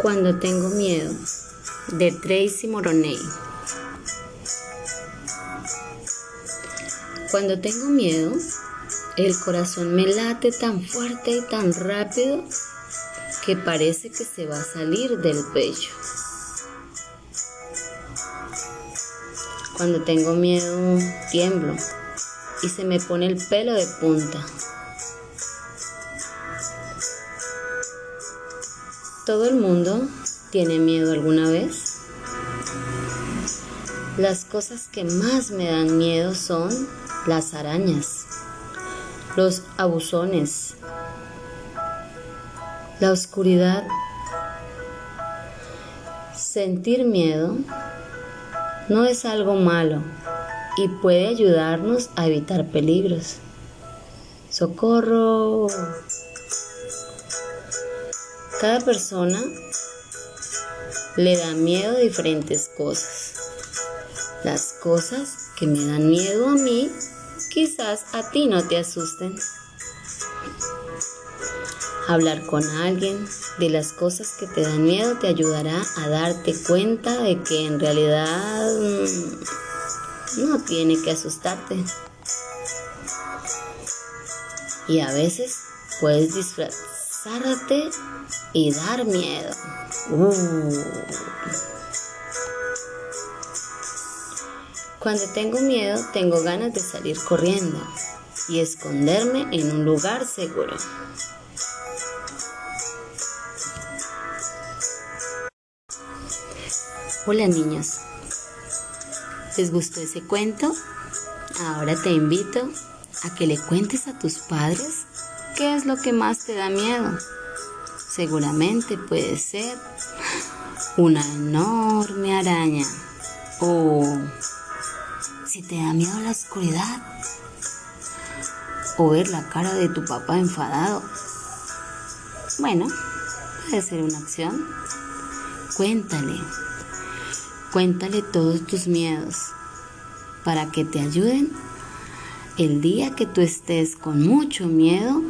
Cuando tengo miedo, de Tracy Moroney. Cuando tengo miedo, el corazón me late tan fuerte y tan rápido que parece que se va a salir del pecho. Cuando tengo miedo, tiemblo y se me pone el pelo de punta. ¿Todo el mundo tiene miedo alguna vez? Las cosas que más me dan miedo son las arañas, los abusones, la oscuridad. Sentir miedo no es algo malo y puede ayudarnos a evitar peligros. ¡Socorro! Cada persona le da miedo a diferentes cosas. Las cosas que me dan miedo a mí, quizás a ti no te asusten. Hablar con alguien de las cosas que te dan miedo te ayudará a darte cuenta de que en realidad mm, no tiene que asustarte. Y a veces puedes disfrazarte y dar miedo. Uh. Cuando tengo miedo, tengo ganas de salir corriendo y esconderme en un lugar seguro. Hola niños, ¿les gustó ese cuento? Ahora te invito a que le cuentes a tus padres qué es lo que más te da miedo. Seguramente puede ser una enorme araña o si te da miedo la oscuridad o ver la cara de tu papá enfadado. Bueno, puede ser una acción. Cuéntale Cuéntale todos tus miedos para que te ayuden el día que tú estés con mucho miedo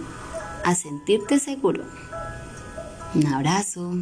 a sentirte seguro. Un abrazo.